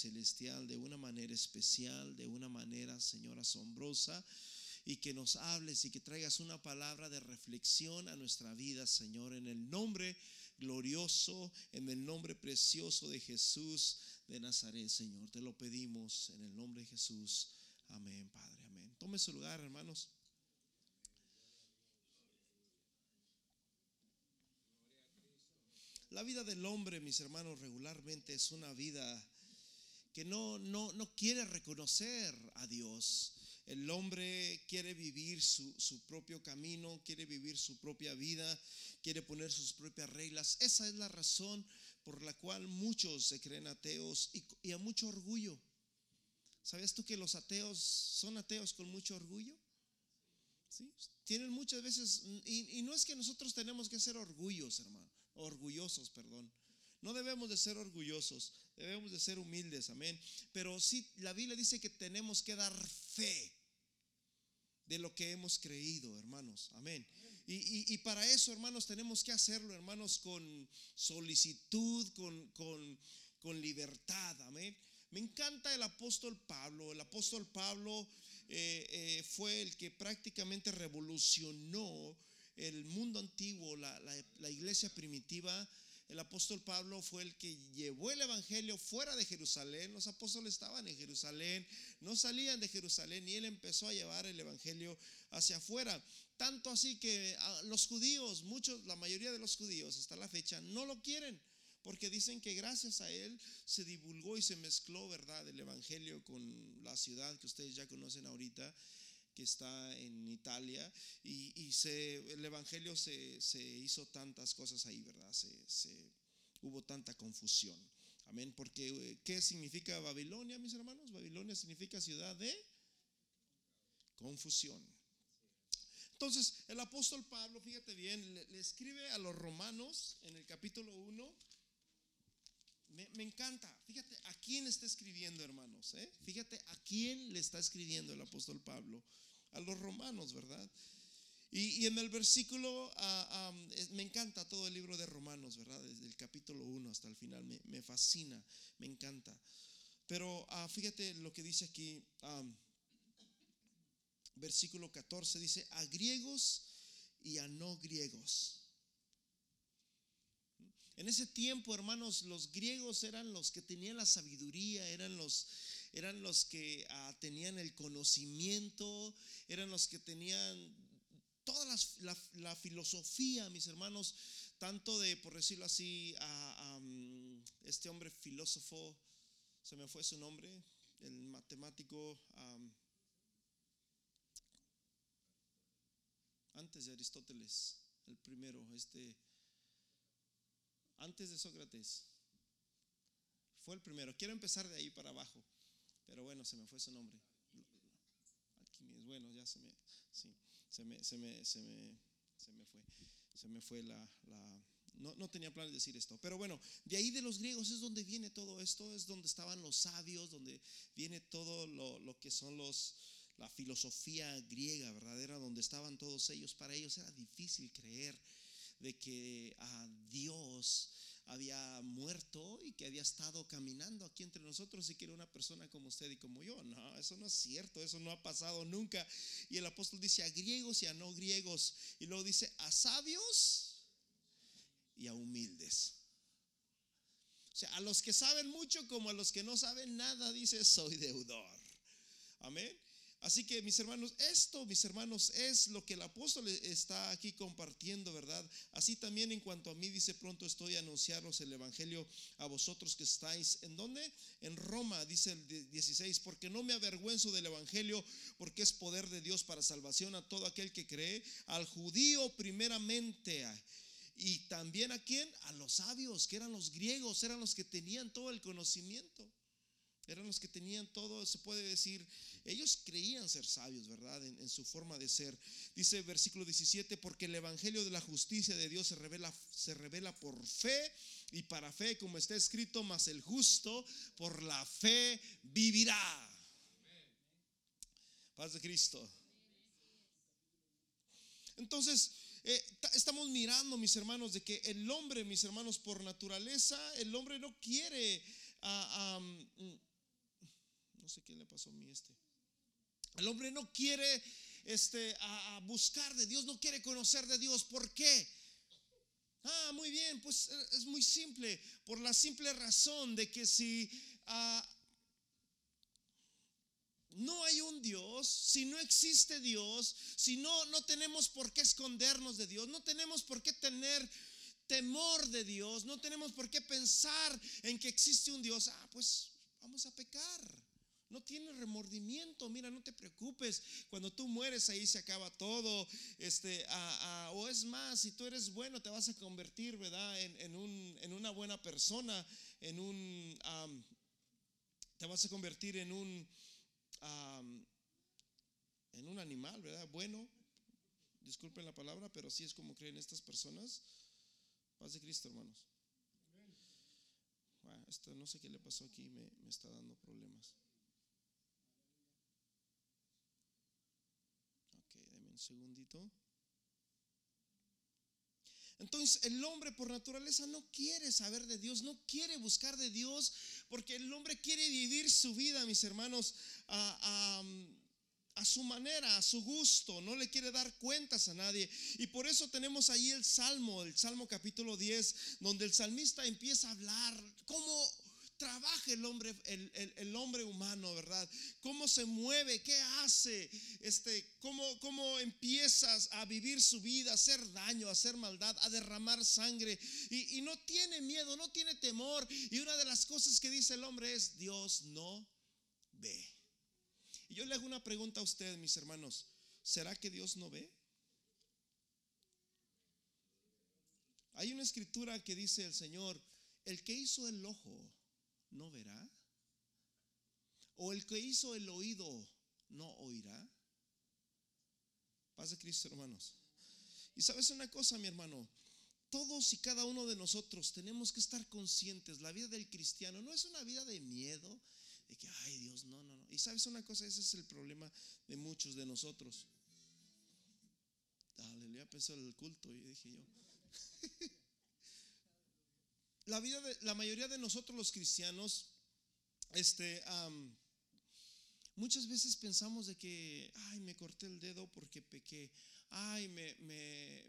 Celestial de una manera especial, de una manera, Señor, asombrosa y que nos hables y que traigas una palabra de reflexión a nuestra vida, Señor, en el nombre glorioso, en el nombre precioso de Jesús de Nazaret, Señor. Te lo pedimos en el nombre de Jesús. Amén, Padre, amén. Tome su lugar, hermanos. La vida del hombre, mis hermanos, regularmente es una vida que no, no, no quiere reconocer a Dios. El hombre quiere vivir su, propio camino, quiere vivir su propia vida, quiere poner sus propias reglas. Esa es la razón por la cual muchos se creen ateos y, a mucho orgullo. ¿Sabes tú que los ateos son ateos con mucho orgullo? ¿Sí? Tienen muchas veces, y, y no es que nosotros tenemos que ser orgullos, hermano orgullosos, perdón. No debemos de ser orgullosos, debemos de ser humildes, amén. Pero sí, la Biblia dice que tenemos que dar fe de lo que hemos creído, hermanos, amén. Y, para eso, hermanos, tenemos que hacerlo, hermanos, con solicitud, con, con, libertad, amén. Me encanta el apóstol Pablo. El apóstol Pablo eh, eh, fue el que prácticamente revolucionó el mundo antiguo, la, iglesia primitiva, el apóstol Pablo fue el que llevó el Evangelio fuera de Jerusalén. Los apóstoles estaban en Jerusalén, no salían de Jerusalén y él empezó a llevar el Evangelio hacia afuera. Tanto así que los judíos, muchos, la mayoría de los judíos hasta la fecha, no lo quieren. Porque dicen que gracias a él se divulgó y se mezcló, ¿verdad?, el Evangelio con la ciudad que ustedes ya conocen ahorita que está en Italia y, se, el Evangelio se, hizo tantas cosas ahí, ¿verdad? Se, hubo tanta confusión. Amén. Porque, eh, ¿qué significa Babilonia, mis hermanos? Babilonia significa ciudad de confusión. Entonces, el apóstol Pablo, fíjate bien, le, escribe a los romanos en el capítulo 1. Me, me, encanta. Fíjate a quién está escribiendo, hermanos. ¿eh? Fíjate a quién le está escribiendo el apóstol Pablo a los romanos, ¿verdad? Y, en el versículo, ah, me encanta todo el libro de Romanos, ¿verdad? Desde el capítulo 1 hasta el final, me, fascina, me encanta. Pero ah, fíjate lo que dice aquí, versículo 14, dice, a griegos y a no griegos. En ese tiempo, hermanos, los griegos eran los que tenían la sabiduría, eran los eran los que ah, tenían el conocimiento, eran los que tenían toda la, filosofía, mis hermanos, tanto de, por decirlo así, a, este hombre filósofo, se me fue su nombre, el matemático, antes de Aristóteles, el primero, este, antes de Sócrates, fue el primero. Quiero empezar de ahí para abajo. Pero bueno, se me fue su nombre. Aquí, bueno, ya se me, sí, se me, se me, se me, se me fue. Se me fue la, no, no, tenía planes de decir esto. Pero bueno, de ahí de los griegos es donde viene todo esto, es donde estaban los sabios, donde viene todo lo, lo que son los, la filosofía griega verdadera, donde estaban todos ellos. Para ellos era difícil creer de que a Dios había muerto y que había estado caminando aquí entre nosotros y que era una persona como usted y como yo. No, eso no es cierto, eso no ha pasado nunca. Y el apóstol dice a griegos y a no griegos. Y luego dice a sabios y a humildes. O sea, a los que saben mucho como a los que no saben nada, dice, soy deudor. Amén. Así que mis hermanos, esto, mis hermanos, es lo que el apóstol está aquí compartiendo, ¿verdad? Así también en cuanto a mí, dice, pronto estoy a anunciaros el Evangelio a vosotros que estáis. ¿En dónde? En Roma, dice el 16, porque no me avergüenzo del Evangelio, porque es poder de Dios para salvación a todo aquel que cree, al judío primeramente. Y también a quién? A los sabios, que eran los griegos, eran los que tenían todo el conocimiento. Eran los que tenían todo, se puede decir, ellos creían ser sabios, ¿verdad? En, su forma de ser. Dice versículo 17, porque el Evangelio de la justicia de Dios se revela, se revela por fe y para fe, como está escrito, mas el justo por la fe vivirá. Paz de Cristo. Entonces, eh, estamos mirando, mis hermanos, de que el hombre, mis hermanos, por naturaleza, el hombre no quiere... Ah, sé qué le pasó a mí este. El hombre no quiere este, a, buscar de Dios, no quiere conocer de Dios. ¿Por qué? Ah, muy bien, pues eh, es muy simple. Por la simple razón de que si ah, no hay un Dios, si no existe Dios, si no, no tenemos por qué escondernos de Dios, no tenemos por qué tener temor de Dios, no tenemos por qué pensar en que existe un Dios, ah, pues vamos a pecar. No tiene remordimiento, mira, no te preocupes. Cuando tú mueres ahí se acaba todo. Este, o es más, si tú eres bueno, te vas a convertir, ¿verdad? En, un, en una buena persona, en un, te vas a convertir en un, en un animal, ¿verdad? Bueno, disculpen la palabra, pero sí es como creen estas personas. Paz de Cristo, hermanos. esto no sé qué le pasó aquí, me, me está dando problemas. Ok, denme un segundito. Entonces el hombre por naturaleza no quiere saber de Dios, no quiere buscar de Dios, porque el hombre quiere vivir su vida, mis hermanos, a, a, su manera, a su gusto, no le quiere dar cuentas a nadie. Y por eso tenemos ahí el Salmo, el Salmo capítulo 10, donde el salmista empieza a hablar cómo trabaja el hombre, el, hombre humano, ¿verdad? ¿Cómo se mueve? ¿Qué hace? Este, ¿cómo, ¿Cómo empiezas a vivir su vida, a hacer daño, a hacer maldad, a derramar sangre? Y, y no tiene miedo, no tiene temor. Y una de las cosas que dice el hombre es, Dios no ve. Y yo le hago una pregunta a ustedes, mis hermanos. ¿Será que Dios no ve? Hay una escritura que dice el Señor, el que hizo el ojo no verá? ¿O el que hizo el oído no oirá? Paz de Cristo, hermanos. Y sabes una cosa, mi hermano, todos y cada uno de nosotros tenemos que estar conscientes, la vida del cristiano no es una vida de miedo, de que, ay Dios, no, no, no. Y sabes una cosa, ese es el problema de muchos de nosotros. Aleluya, pensó el culto y dije yo. la vida de la mayoría de nosotros los cristianos, este, muchas veces pensamos de que, ay, me corté el dedo porque pequé, ay, me,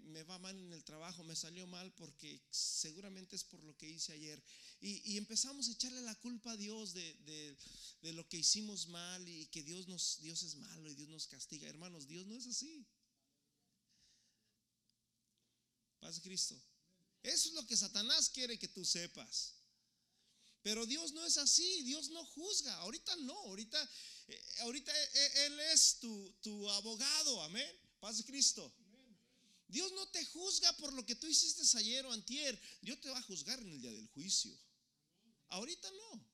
me, va mal en el trabajo, me salió mal porque seguramente es por lo que hice ayer. Y, empezamos a echarle la culpa a Dios de, de, lo que hicimos mal y que Dios, nos, Dios es malo y Dios nos castiga. Hermanos, Dios no es así. Paz Cristo. Eso es lo que Satanás quiere que tú sepas. Pero Dios no es así, Dios no juzga. Ahorita no, ahorita, eh, ahorita eh, eh, Él es tu, tu abogado, amén. Paz de Cristo. Dios no te juzga por lo que tú hiciste ayer o antier. Dios te va a juzgar en el día del juicio. Ahorita no.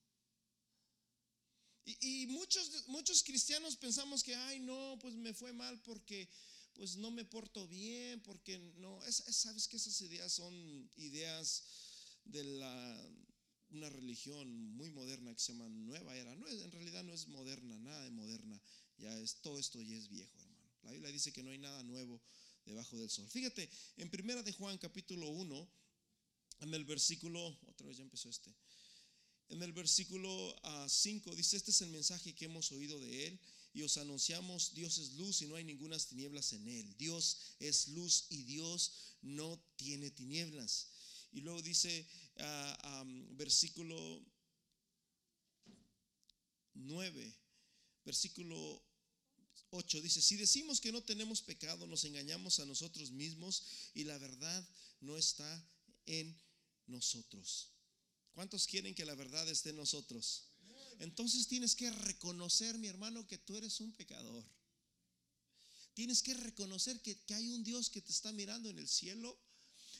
Y, y muchos, muchos cristianos pensamos que, ay, no, pues me fue mal porque pues no me porto bien, porque no, sabes que esas ideas son ideas de la, una religión muy moderna que se llama Nueva Era. No, en realidad no es moderna, nada de moderna, ya es, todo esto ya es viejo, hermano. La Biblia dice que no hay nada nuevo debajo del sol. Fíjate, en primera de Juan capítulo 1, en el versículo, otra vez ya empezó este, en el versículo 5 ah, dice, este es el mensaje que hemos oído de él y os anunciamos, Dios es luz y no hay ninguna tinieblas en él. Dios es luz y Dios no tiene tinieblas. Y luego dice, ah, versículo 9, versículo 8, dice, si decimos que no tenemos pecado, nos engañamos a nosotros mismos y la verdad no está en nosotros. ¿Cuántos quieren que la verdad esté en nosotros? Entonces tienes que reconocer, mi hermano, que tú eres un pecador. Tienes que reconocer que, hay un Dios que te está mirando en el cielo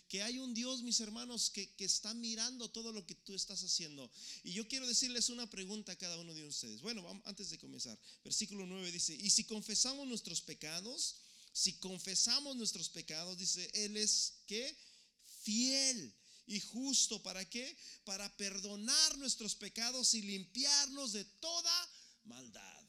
que hay un Dios, mis hermanos, que, que, está mirando todo lo que tú estás haciendo. Y yo quiero decirles una pregunta a cada uno de ustedes. Bueno, vamos, antes de comenzar, versículo 9 dice, y si confesamos nuestros pecados, si confesamos nuestros pecados, dice, Él es que fiel y justo. ¿Para qué? Para perdonar nuestros pecados y limpiarnos de toda maldad.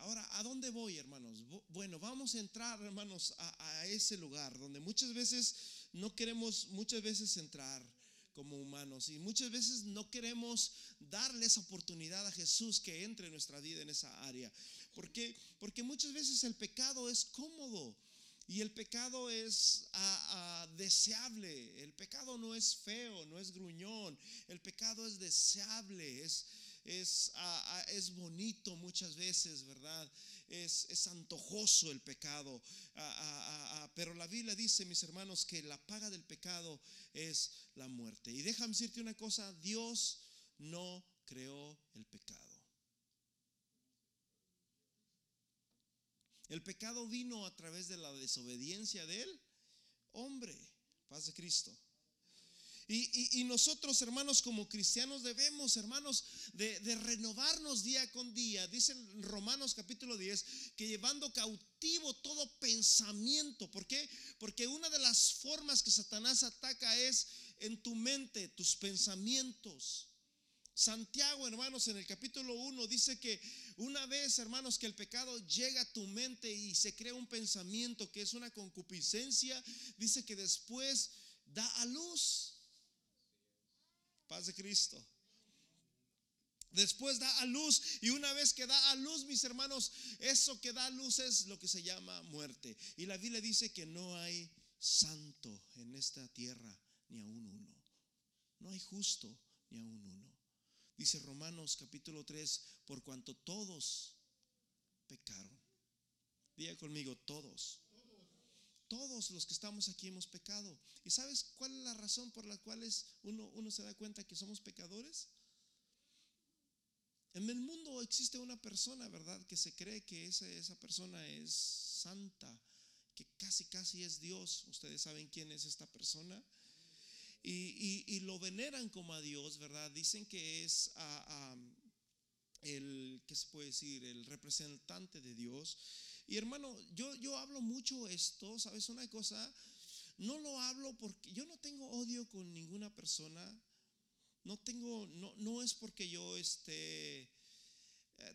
Ahora, ¿a dónde voy, hermanos? Bueno, vamos a entrar, hermanos, a, ese lugar donde muchas veces no queremos, muchas veces entrar. como humanos. Y muchas veces no queremos darle esa oportunidad a Jesús que entre en nuestra vida en esa área. ¿Por qué? Porque muchas veces el pecado es cómodo. Y el pecado es ah, ah, deseable. El pecado no es feo, no es gruñón. El pecado es deseable, es, es, ah, es bonito muchas veces, ¿verdad? Es, es antojoso el pecado. pero la Biblia dice, mis hermanos, que la paga del pecado es la muerte. Y déjame decirte una cosa, Dios no creó el pecado. El pecado vino a través de la desobediencia del hombre. Paz de Cristo. Y, nosotros, hermanos, como cristianos, debemos, hermanos, de, de, renovarnos día con día. Dice Romanos capítulo 10 que llevando cautivo todo pensamiento. ¿Por qué? Porque una de las formas que Satanás ataca es en tu mente, tus pensamientos. Santiago, hermanos, en el capítulo 1 dice que una vez, hermanos, que el pecado llega a tu mente y se crea un pensamiento que es una concupiscencia, dice que después da a luz. Paz de Cristo. Después da a luz y una vez que da a luz, mis hermanos, eso que da a luz es lo que se llama muerte. Y la Biblia dice que no hay santo en esta tierra, ni aún uno. No hay justo, ni aún uno. Dice Romanos capítulo 3, por cuanto todos pecaron. Diga conmigo, todos. Todos los que estamos aquí hemos pecado. ¿Y sabes cuál es la razón por la cual uno, uno se da cuenta que somos pecadores? En el mundo existe una persona, ¿verdad? Que se cree que esa, esa persona es santa, que casi, casi es Dios. Ustedes saben quién es esta persona y, lo veneran como a Dios, ¿verdad? Dicen que es el, ¿qué se puede decir? El representante de Dios. Y hermano, yo, yo hablo mucho esto, ¿sabes una cosa? No lo hablo porque yo no tengo odio con ninguna persona. No tengo, no, no es porque yo esté eh,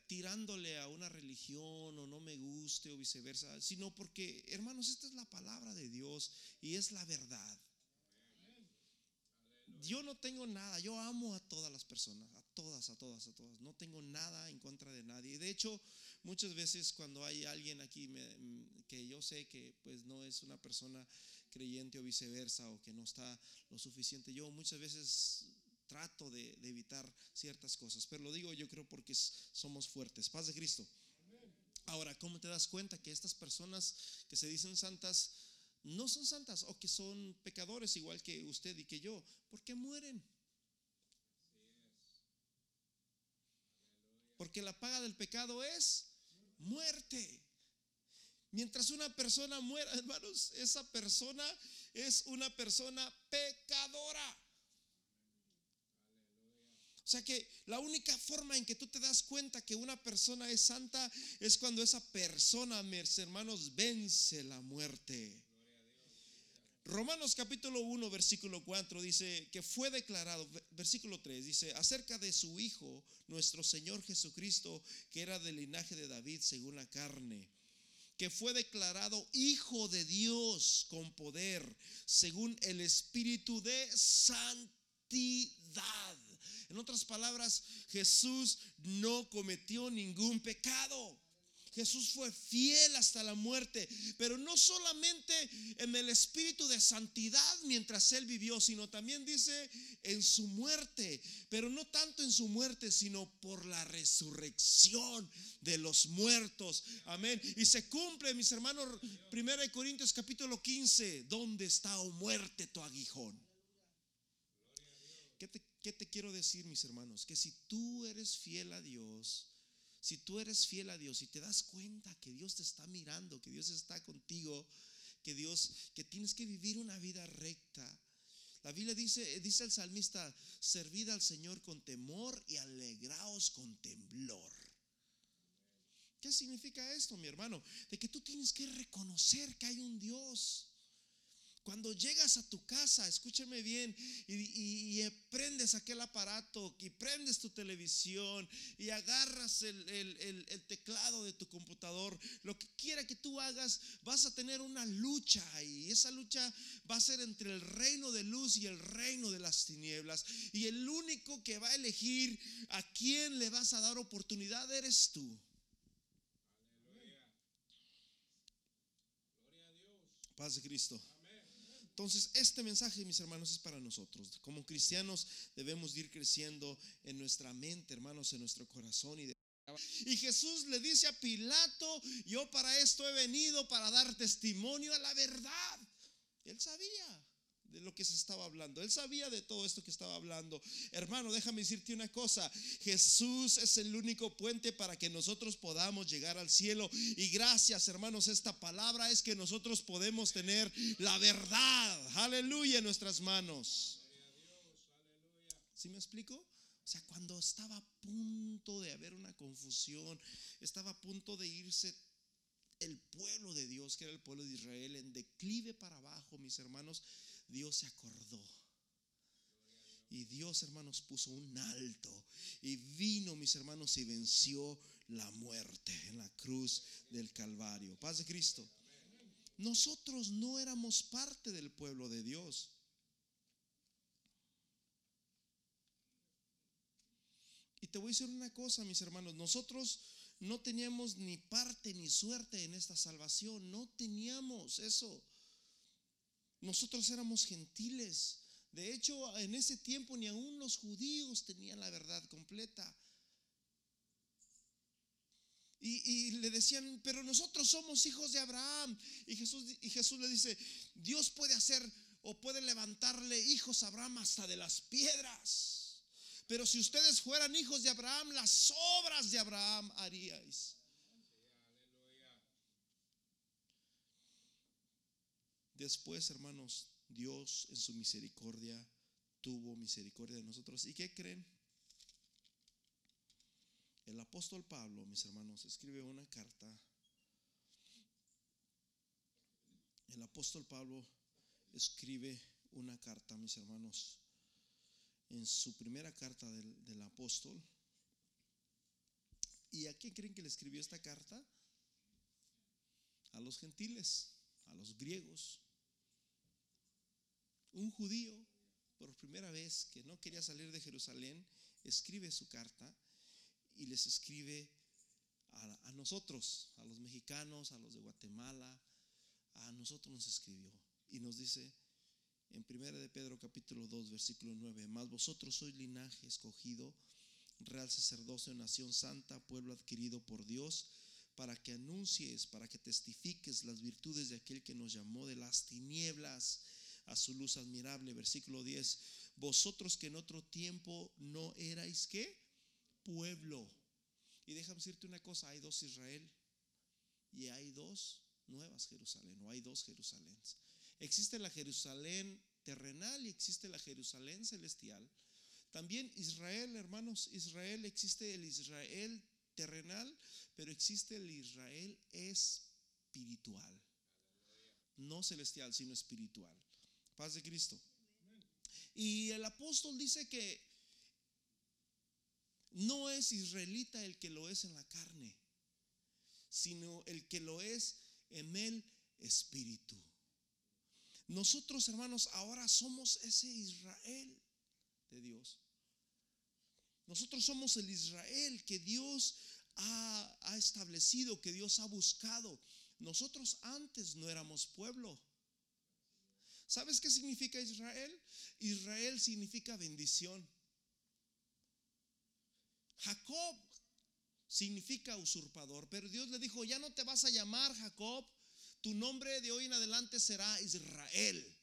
tirándole a una religión o no me guste o viceversa, sino porque, hermanos, esta es la palabra de Dios y es la verdad yo no tengo nada, yo amo a todas las personas, a todas, a todas, a todas. No tengo nada en contra de nadie. De hecho, muchas veces cuando hay alguien aquí que yo sé que pues no es una persona creyente o viceversa o que no está lo suficiente, yo muchas veces trato de, de evitar ciertas cosas. Pero lo digo yo creo porque somos fuertes. Paz de Cristo. Ahora, ¿cómo te das cuenta que estas personas que se dicen santas no son santas o que son pecadores igual que usted y que yo, porque mueren. Porque la paga del pecado es muerte. Mientras una persona muera, hermanos, esa persona es una persona pecadora. O sea que la única forma en que tú te das cuenta que una persona es santa es cuando esa persona, mis hermanos, vence la muerte. Romanos capítulo 1, versículo 4 dice que fue declarado, versículo 3 dice, acerca de su Hijo, nuestro Señor Jesucristo, que era del linaje de David según la carne, que fue declarado Hijo de Dios con poder, según el Espíritu de santidad. En otras palabras, Jesús no cometió ningún pecado. Jesús fue fiel hasta la muerte, pero no solamente en el espíritu de santidad mientras él vivió, sino también dice en su muerte, pero no tanto en su muerte, sino por la resurrección de los muertos. Amén. Y se cumple, mis hermanos, 1 Corintios capítulo 15, ¿dónde está, o oh muerte, tu aguijón? ¿Qué te, ¿Qué te quiero decir, mis hermanos? Que si tú eres fiel a Dios, si tú eres fiel a Dios y te das cuenta que Dios te está mirando, que Dios está contigo, que Dios, que tienes que vivir una vida recta. La Biblia dice, dice el salmista, servid al Señor con temor y alegraos con temblor. ¿Qué significa esto, mi hermano? De que tú tienes que reconocer que hay un Dios Cuando llegas a tu casa, escúchame bien, y, prendes aquel aparato, y prendes tu televisión, y agarras el, teclado de tu computador, lo que quiera que tú hagas, vas a tener una lucha y esa lucha va a ser entre el reino de luz y el reino de las tinieblas. Y el único que va a elegir a quién le vas a dar oportunidad eres tú. Paz de Cristo. Entonces, este mensaje, mis hermanos, es para nosotros. Como cristianos debemos ir creciendo en nuestra mente, hermanos, en nuestro corazón. Y, y Jesús le dice a Pilato, yo para esto he venido, para dar testimonio a la verdad. Él sabía de lo que se estaba hablando. Él sabía de todo esto que estaba hablando. Hermano, déjame decirte una cosa. Jesús es el único puente para que nosotros podamos llegar al cielo. Y gracias, hermanos, esta palabra es que nosotros podemos tener la verdad. Aleluya en nuestras manos. ¿Sí me explico? O sea, cuando estaba a punto de haber una confusión, estaba a punto de irse el pueblo de Dios, que era el pueblo de Israel, en declive para abajo, mis hermanos, Dios se acordó. Y Dios, hermanos, puso un alto. Y vino, mis hermanos, y venció la muerte en la cruz del Calvario. Paz de Cristo. Nosotros no éramos parte del pueblo de Dios. Y te voy a decir una cosa, mis hermanos. Nosotros no teníamos ni parte ni suerte en esta salvación. No teníamos eso. Nosotros éramos gentiles. De hecho, en ese tiempo ni aún los judíos tenían la verdad completa. Y, le decían, pero nosotros somos hijos de Abraham. Y Jesús, y Jesús le dice, Dios puede hacer o puede levantarle hijos a Abraham hasta de las piedras. Pero si ustedes fueran hijos de Abraham, las obras de Abraham haríais. Después, hermanos, Dios en su misericordia tuvo misericordia de nosotros. ¿Y qué creen? El apóstol Pablo, mis hermanos, escribe una carta. El apóstol Pablo escribe una carta, mis hermanos, en su primera carta del, del apóstol. ¿Y a quién creen que le escribió esta carta? A los gentiles, a los griegos un judío, por primera vez, que no quería salir de Jerusalén, escribe su carta y les escribe a, nosotros, a los mexicanos, a los de Guatemala, a nosotros nos escribió y nos dice en 1 de Pedro capítulo 2 versículo 9, más vosotros sois linaje escogido, real sacerdocio, nación santa, pueblo adquirido por Dios, para que anuncies, para que testifiques las virtudes de aquel que nos llamó de las tinieblas a su luz admirable. Versículo 10. Vosotros que en otro tiempo no erais qué? Pueblo. Y déjame decirte una cosa, hay dos Israel y hay dos nuevas Jerusalén, o hay dos Jerusalén. Existe la Jerusalén terrenal y existe la Jerusalén celestial. También Israel, hermanos, Israel, existe el Israel terrenal, pero existe el Israel espiritual. No celestial, sino espiritual. Paz de Cristo. Y el apóstol dice que no es israelita el que lo es en la carne, sino el que lo es en el espíritu. Nosotros, hermanos, ahora somos ese Israel de Dios. Nosotros somos el Israel que Dios ha, ha, establecido, que Dios ha buscado. Nosotros antes no éramos pueblo. ¿Sabes qué significa Israel? Israel significa bendición. Jacob significa usurpador, pero Dios le dijo, ya no te vas a llamar Jacob, tu nombre de hoy en adelante será Israel,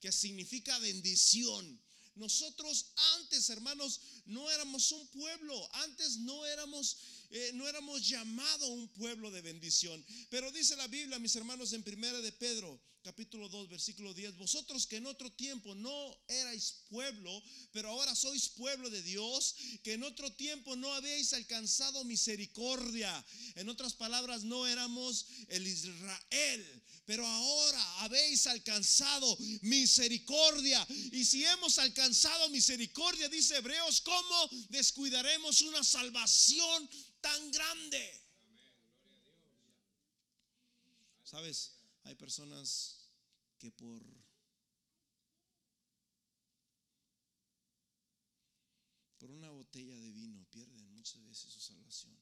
que significa bendición. Nosotros antes, hermanos, no éramos un pueblo, antes no éramos, eh, no éramos llamado un pueblo de bendición. Pero dice la Biblia, mis hermanos, en primera de Pedro, capítulo 2, versículo 10, vosotros que en otro tiempo no erais pueblo, pero ahora sois pueblo de Dios, que en otro tiempo no habéis alcanzado misericordia. En otras palabras, no éramos el Israel, pero ahora habéis alcanzado misericordia. Y si hemos alcanzado misericordia, dice Hebreos, ¿cómo descuidaremos una salvación tan grande? ¿Sabes? Hay personas que por por una botella de vino pierden muchas veces su salvación.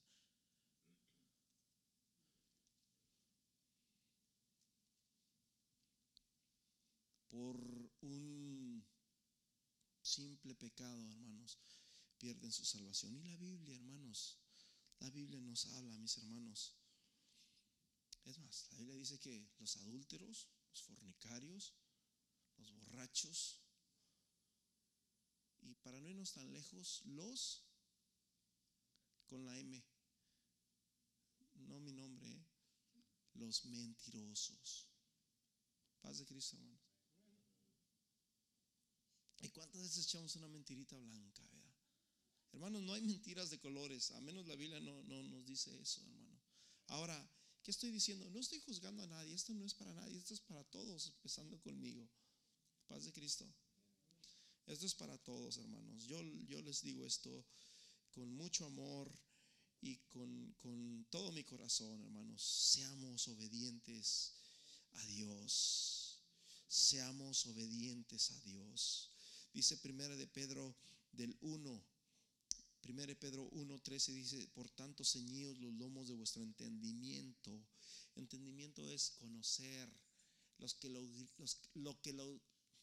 Por un simple pecado, hermanos, pierden su salvación. Y la Biblia, hermanos, la Biblia nos habla, mis hermanos, es más, la Biblia dice que los adúlteros, los fornicarios, los borrachos, y para no irnos tan lejos, los con la M, no mi nombre, ¿eh? los mentirosos. Paz de Cristo, hermanos. ¿Y cuántas veces echamos una mentirita blanca, verdad? Hermanos, no hay mentiras de colores, a menos la Biblia no, no nos dice eso, hermano. Ahora, ¿Qué estoy diciendo? No estoy juzgando a nadie, esto no es para nadie, esto es para todos, empezando conmigo. Paz de Cristo. Esto es para todos, hermanos. Yo, yo les digo esto con mucho amor y con, con todo mi corazón, hermanos. Seamos obedientes a Dios. Seamos obedientes a Dios. Dice primera de Pedro del 1 1 Pedro 1:13 dice, por tanto ceñidos los lomos de vuestro entendimiento. Entendimiento es conocer los que lo, lo que lo,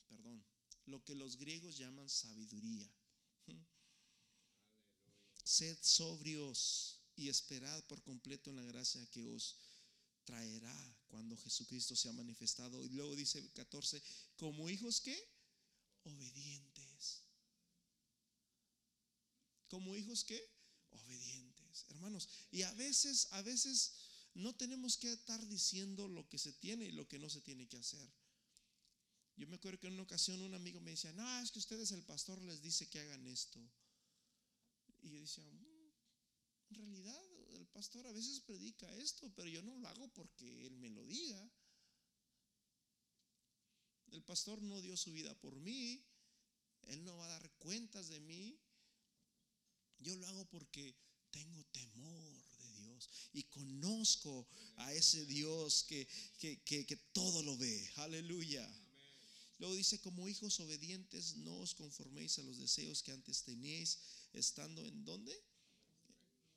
perdón, lo que los griegos llaman sabiduría. Sed sobrios y esperad por completo en la gracia que os traerá cuando Jesucristo sea manifestado. Y luego dice 14, como hijos que obedientes como hijos que obedientes, hermanos. Y a veces, a veces no tenemos que estar diciendo lo que se tiene y lo que no se tiene que hacer. Yo me acuerdo que en una ocasión un amigo me decía, no, es que ustedes el pastor les dice que hagan esto. Y yo decía, mm, en realidad el pastor a veces predica esto, pero yo no lo hago porque él me lo diga. El pastor no dio su vida por mí, él no va a dar cuentas de mí, yo lo hago porque tengo temor de Dios y conozco a ese Dios que, que, todo lo ve. Aleluya. Luego dice, como hijos obedientes, no os conforméis a los deseos que antes teníais, estando en dónde?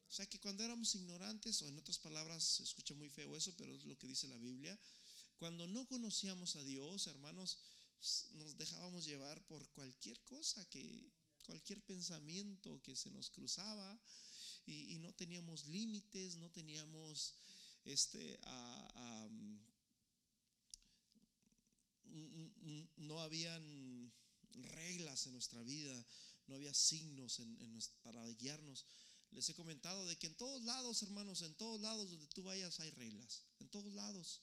O sea que cuando éramos ignorantes, o en otras palabras, se escucha muy feo eso, pero es lo que dice la Biblia, cuando no conocíamos a Dios, hermanos, nos dejábamos llevar por cualquier cosa que, cualquier pensamiento que se nos cruzaba y, no teníamos límites, no teníamos este, no habían reglas en nuestra vida, no había signos para guiarnos. Les he comentado de que en todos lados, hermanos, en todos lados donde tú vayas hay reglas, en todos lados.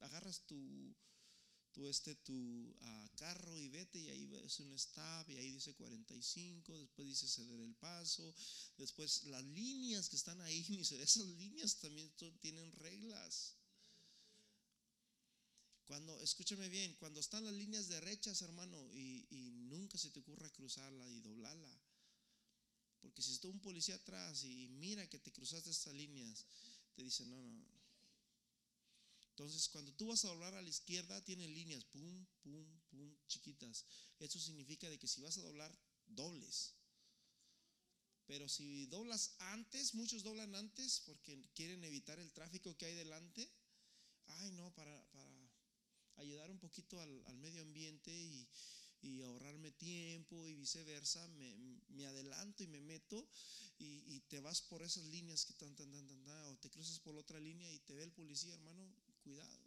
Agarras tu, tú este tu ah, carro y vete y ahí ves un stop y ahí dice 45, después dice ceder el paso, después las líneas que están ahí, esas líneas también tienen reglas. Cuando, escúchame bien, cuando están las líneas derechas, hermano, y, y nunca se te ocurra cruzarla y doblarla. Porque si está un policía atrás y mira que te cruzaste estas líneas, te dice, no, no, entonces, cuando tú vas a doblar a la izquierda, tiene líneas, pum, pum, pum, chiquitas. Eso significa de que si vas a doblar, dobles. Pero si doblas antes, muchos doblan antes porque quieren evitar el tráfico que hay delante. Ay, no, para, ayudar un poquito al, medio ambiente y, ahorrarme tiempo y viceversa, me, adelanto y me meto y, te vas por esas líneas que tan, tan, tan, tan, o te cruzas por otra línea y te ve el policía, hermano, cuidado.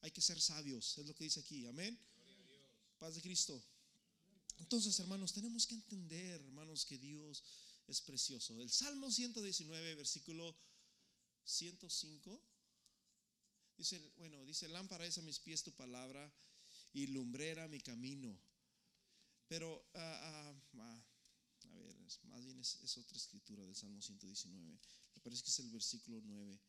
Hay que ser sabios, es lo que dice aquí, amén. Paz de Cristo. Entonces, hermanos, tenemos que entender, hermanos, que Dios es precioso. El Salmo 119, versículo 105, Dice, bueno, dice, lámpara es a mis pies tu palabra y lumbrera mi camino. Pero, ah, ah, ah, a ver, más bien es, es, otra escritura del Salmo 119. Me parece que es el versículo 9.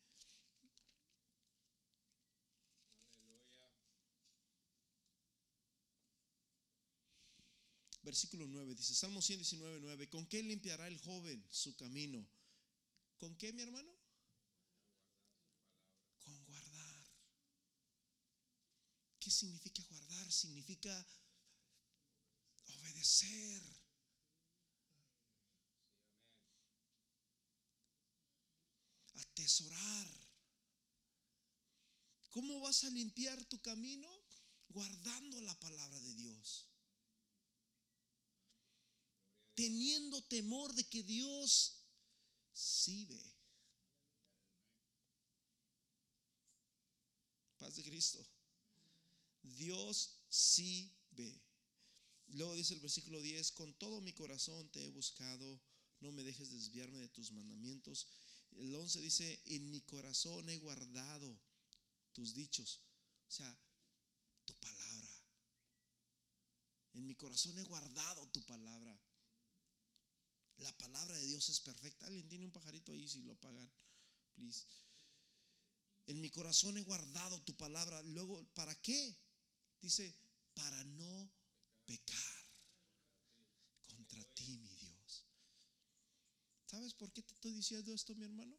Versículo 9 dice, Salmo 119, 9, ¿con qué limpiará el joven su camino? ¿Con qué, mi hermano? Con guardar. ¿Qué significa guardar? Significa obedecer. Atesorar. ¿Cómo vas a limpiar tu camino? Guardando la palabra de Dios. Teniendo temor de que Dios sí ve. Paz de Cristo. Dios sí ve. Luego dice el versículo 10, con todo mi corazón te he buscado, no me dejes desviarme de tus mandamientos. El 11 dice, en mi corazón he guardado tus dichos, o sea, tu palabra. En mi corazón he guardado tu palabra. La palabra de Dios es perfecta. Alguien tiene un pajarito ahí, si lo apagan, please. En mi corazón he guardado tu palabra. Luego, ¿para qué? Dice, para no pecar contra ti, mi Dios. ¿Sabes por qué te estoy diciendo esto, mi hermano?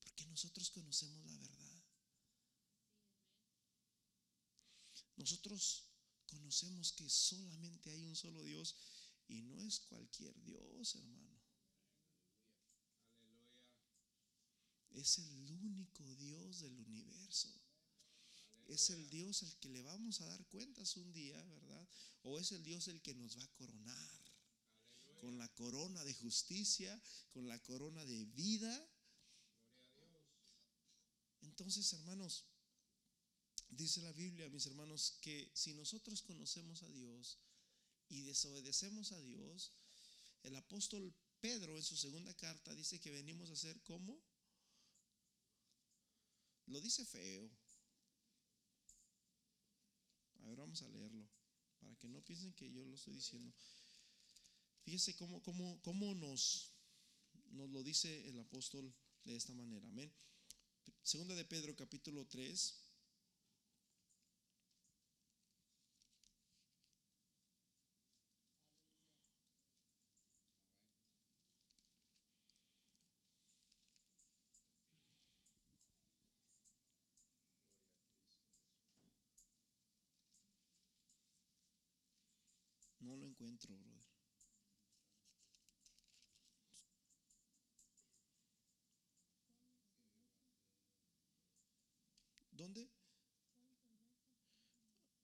Porque nosotros conocemos la verdad. Nosotros conocemos que solamente hay un solo Dios y no es cualquier Dios, hermano. Es el único Dios del universo. Es el Dios al que le vamos a dar cuentas un día, ¿verdad? O es el Dios el que nos va a coronar con la corona de justicia, con la corona de vida. Entonces, hermanos, dice la Biblia, mis hermanos, que si nosotros conocemos a Dios y desobedecemos a Dios, el apóstol Pedro en su segunda carta dice que venimos a ser como, lo dice feo, a ver, vamos a leerlo, para que no piensen que yo lo estoy diciendo. Fíjese cómo, cómo, cómo nos, nos lo dice el apóstol de esta manera. Amén. Segunda de Pedro, capítulo 3. No lo ¿Dónde?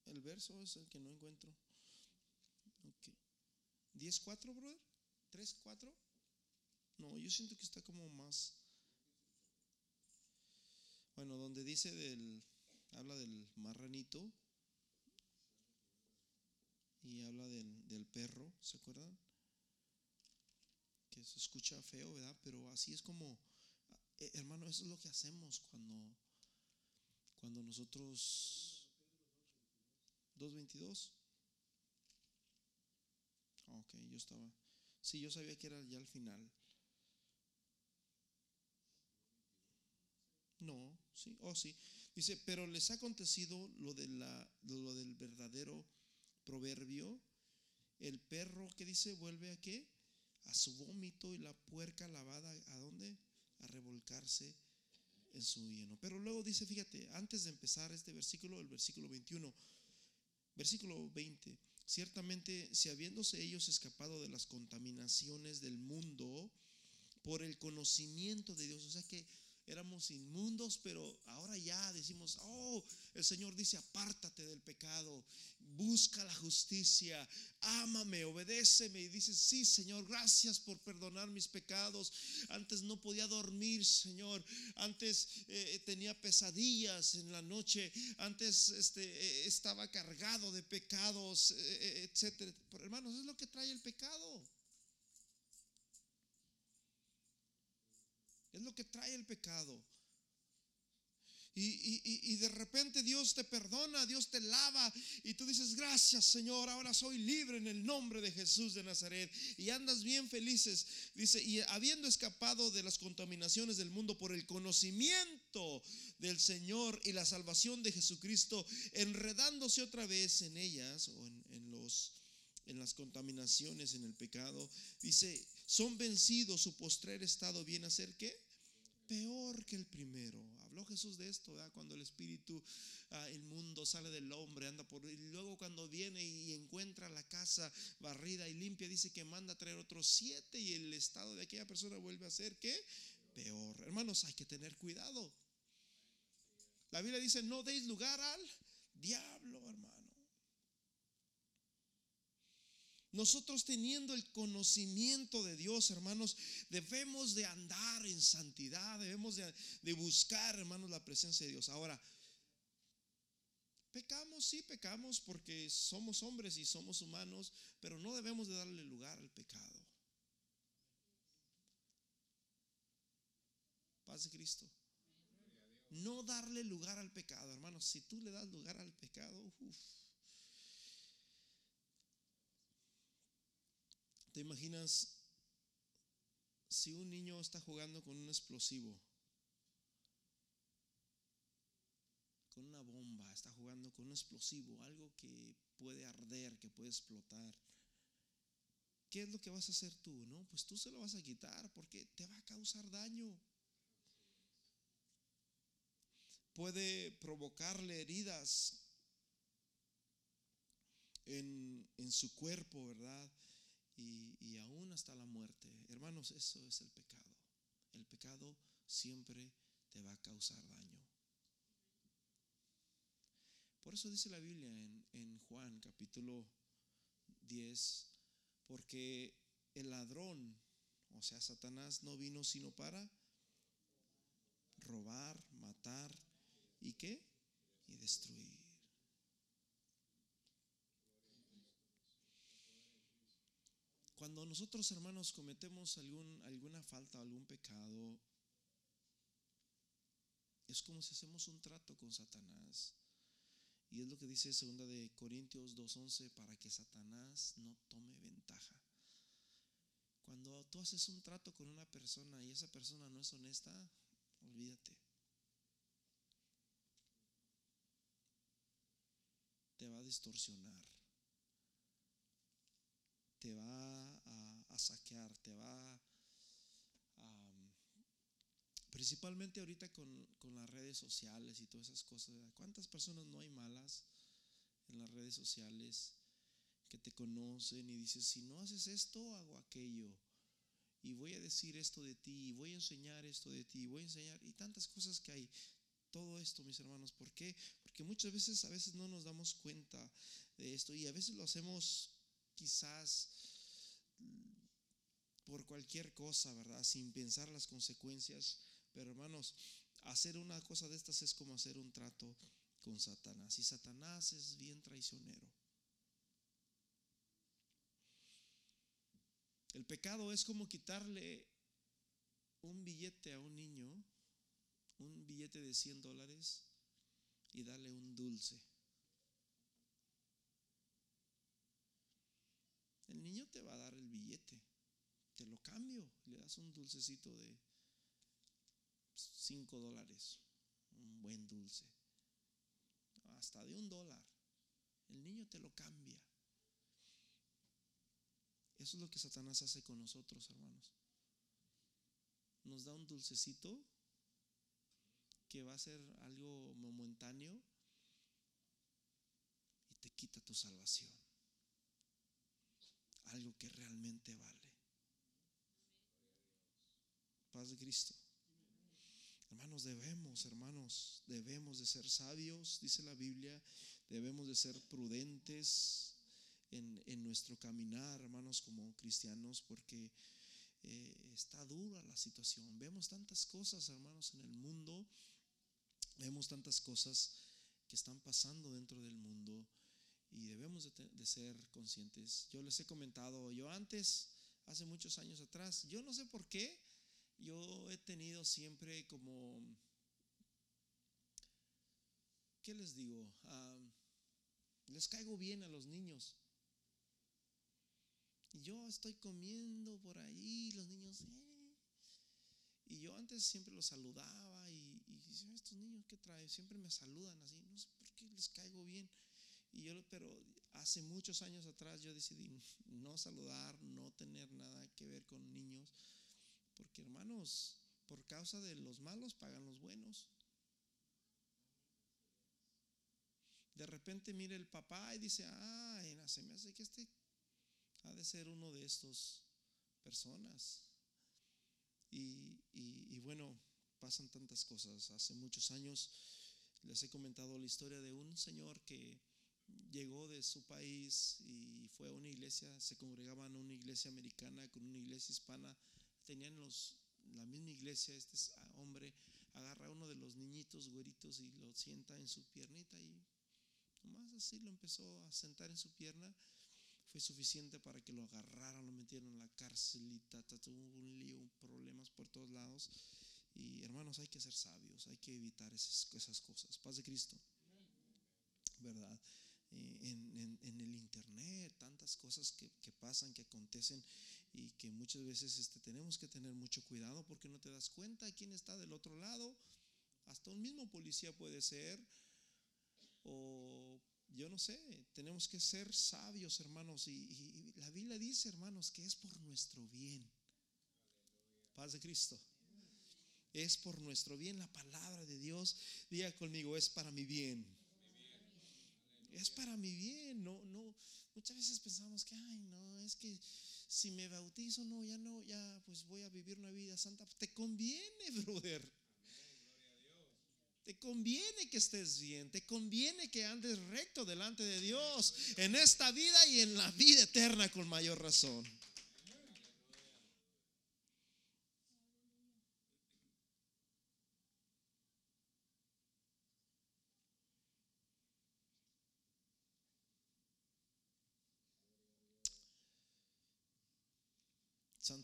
El verso es el que no encuentro. Ok. ¿10-4, brother? ¿3-4? No, yo siento que está como más. Bueno, donde dice del. Habla del marranito y habla del, del perro, ¿se acuerdan? Que se escucha feo, ¿verdad? Pero así es como, eh, hermano, eso es lo que hacemos cuando, cuando nosotros... 2.22. Ok, yo estaba... Sí, yo sabía que era ya al final. No, sí, oh sí. Dice, pero les ha acontecido lo, de la, lo del verdadero proverbio, el perro que dice vuelve a qué? A su vómito y la puerca lavada, ¿a dónde? A revolcarse en su lleno. Pero luego dice, fíjate, antes de empezar este versículo, el versículo 21, versículo 20, ciertamente si habiéndose ellos escapado de las contaminaciones del mundo por el conocimiento de Dios, o sea que éramos inmundos, pero ahora ya decimos, oh, el Señor dice, apártate del pecado, busca la justicia, ámame, obedéceme. Y dices, sí, Señor, gracias por perdonar mis pecados. Antes no podía dormir, Señor. Antes eh, tenía pesadillas en la noche. Antes este, eh, estaba cargado de pecados, eh, etcétera. Pero hermanos, es lo que trae el pecado. Es lo que trae el pecado. Y, de repente Dios te perdona, Dios te lava y tú dices, gracias Señor, ahora soy libre en el nombre de Jesús de Nazaret. Y andas bien felices. Dice, y habiendo escapado de las contaminaciones del mundo por el conocimiento del Señor y la salvación de Jesucristo, enredándose otra vez en ellas o en, los en las contaminaciones, en el pecado, dice, son vencidos, su postrer estado viene a ser qué? Peor que el primero Habló Jesús de esto, cuando el espíritu, ah, el mundo sale del hombre, anda por... Y luego cuando viene y encuentra la casa barrida y limpia, dice que manda a traer otros siete y el estado de aquella persona vuelve a ser, ¿qué? Peor. Hermanos, hay que tener cuidado. La Biblia dice, no deis lugar al diablo, hermano. Nosotros teniendo el conocimiento de Dios, hermanos, debemos de andar en santidad, debemos de, buscar, hermanos, la presencia de Dios. Ahora, pecamos, sí, pecamos porque somos hombres y somos humanos, pero no debemos de darle lugar al pecado. Paz de Cristo. No darle lugar al pecado, hermanos. Si tú le das lugar al pecado, uff ¿Te imaginas si un niño está jugando con un explosivo? Con una bomba, está jugando con un explosivo, algo que puede arder, que puede explotar. ¿Qué es lo que vas a hacer tú? No, pues tú se lo vas a quitar porque te va a causar daño. Puede provocarle heridas en, en su cuerpo, ¿verdad? Y, aún hasta la muerte. Hermanos, eso es el pecado. El pecado siempre te va a causar daño. Por eso dice la Biblia en, en, Juan capítulo 10, porque el ladrón, o sea, Satanás no vino sino para robar, matar y qué? Y destruir. Cuando nosotros hermanos cometemos alguna falta, algún pecado, es como si hacemos un trato con Satanás. Y es lo que dice segunda de Corintios 2:11 para que Satanás no tome ventaja. Cuando tú haces un trato con una persona y esa persona no es honesta, olvídate. Te va a distorsionar te va a, saquear, te va a... Principalmente ahorita con, las redes sociales y todas esas cosas. ¿Cuántas personas no hay malas en las redes sociales que te conocen y dices, si no haces esto, hago aquello? Y voy a decir esto de ti, y voy a enseñar esto de ti, y voy a enseñar, y tantas cosas que hay. Todo esto, mis hermanos, ¿por qué? Porque muchas veces, a veces no nos damos cuenta de esto y a veces lo hacemos quizás por cualquier cosa, ¿verdad? Sin pensar las consecuencias. Pero hermanos, hacer una cosa de estas es como hacer un trato con Satanás. Y Satanás es bien traicionero. El pecado es como quitarle un billete a un niño, un billete de 100 dólares, y darle un dulce. El niño te va a dar el billete. Te lo cambio. Le das un dulcecito de 5 dólares. Un buen dulce. Hasta de un dólar. El niño te lo cambia. Eso es lo que Satanás hace con nosotros, hermanos. Nos da un dulcecito que va a ser algo momentáneo y te quita tu salvación algo que realmente vale. Paz de Cristo. Hermanos, debemos, hermanos, debemos de ser sabios, dice la Biblia, debemos de ser prudentes en, nuestro caminar, hermanos, como cristianos, porque eh, está dura la situación. Vemos tantas cosas, hermanos, en el mundo, vemos tantas cosas que están pasando dentro del mundo y debemos de, ser conscientes. Yo les he comentado, yo antes, hace muchos años atrás, yo no sé por qué, yo he tenido siempre como ¿qué les digo? Ah, les caigo bien a los niños. Y yo estoy comiendo por ahí, los niños, eh. y yo antes siempre los saludaba y, y estos niños que traen, siempre me saludan así, no sé por qué les caigo bien. Y yo, pero hace muchos años atrás yo decidí no saludar, no tener nada que ver con niños, porque hermanos, por causa de los malos pagan los buenos. De repente mire el papá y dice, ay, se me hace que este ha de ser uno de estos personas. Y, y, bueno, pasan tantas cosas. Hace muchos años les he comentado la historia de un señor que llegó de su país y fue a una iglesia, se congregaban en una iglesia americana con una iglesia hispana, tenían los, la misma iglesia, este hombre agarra a uno de los niñitos güeritos y lo sienta en su piernita y nomás así lo empezó a sentar en su pierna fue suficiente para que lo agarraran, lo metieron en la cárcel y tuvo un lío, problemas por todos lados. Y hermanos, hay que ser sabios, hay que evitar esas, esas cosas. Paz de Cristo, ¿verdad? Eh, en, en, el internet, tantas cosas que, que, pasan, que acontecen y que muchas veces este, tenemos que tener mucho cuidado porque no te das cuenta quién está del otro lado. Hasta un mismo policía puede ser, o yo no sé, tenemos que ser sabios, hermanos. Y, la Biblia dice, hermanos, que es por nuestro bien. Paz de Cristo. Es por nuestro bien. La palabra de Dios, diga conmigo, es para mi bien. Es para mi bien. No, no. Muchas veces pensamos que, ay, no, es que si me bautizo, no, ya no, ya pues voy a vivir una vida santa. Te conviene, brother. Te conviene que estés bien, te conviene que andes recto delante de Dios en esta vida y en la vida eterna con mayor razón.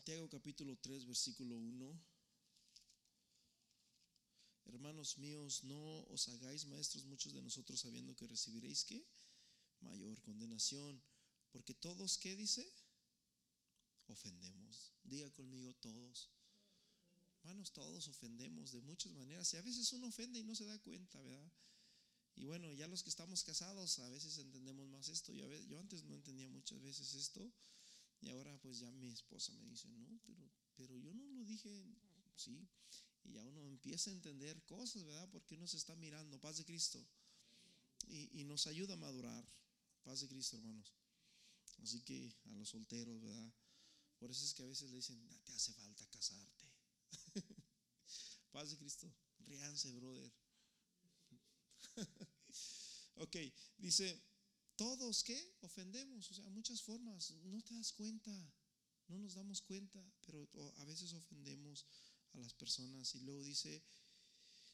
Santiago capítulo 3, versículo 1. Hermanos míos, no os hagáis maestros muchos de nosotros sabiendo que recibiréis qué? Mayor condenación. Porque todos, ¿qué dice? Ofendemos. Diga conmigo todos. Hermanos, todos ofendemos de muchas maneras. Y a veces uno ofende y no se da cuenta, ¿verdad? Y bueno, ya los que estamos casados a veces entendemos más esto. Yo, yo antes no entendía muchas veces esto. Y ahora pues ya mi esposa me dice, no, pero, pero yo no lo dije, sí. Y ya uno empieza a entender cosas, ¿verdad? Porque uno se está mirando, paz de Cristo. Y, nos ayuda a madurar, paz de Cristo, hermanos. Así que a los solteros, ¿verdad? Por eso es que a veces le dicen, te hace falta casarte. paz de Cristo, ríanse, brother. ok, dice, todos que ofendemos, o sea, muchas formas, no te das cuenta, no nos damos cuenta, pero a veces ofendemos a las personas. Y luego dice,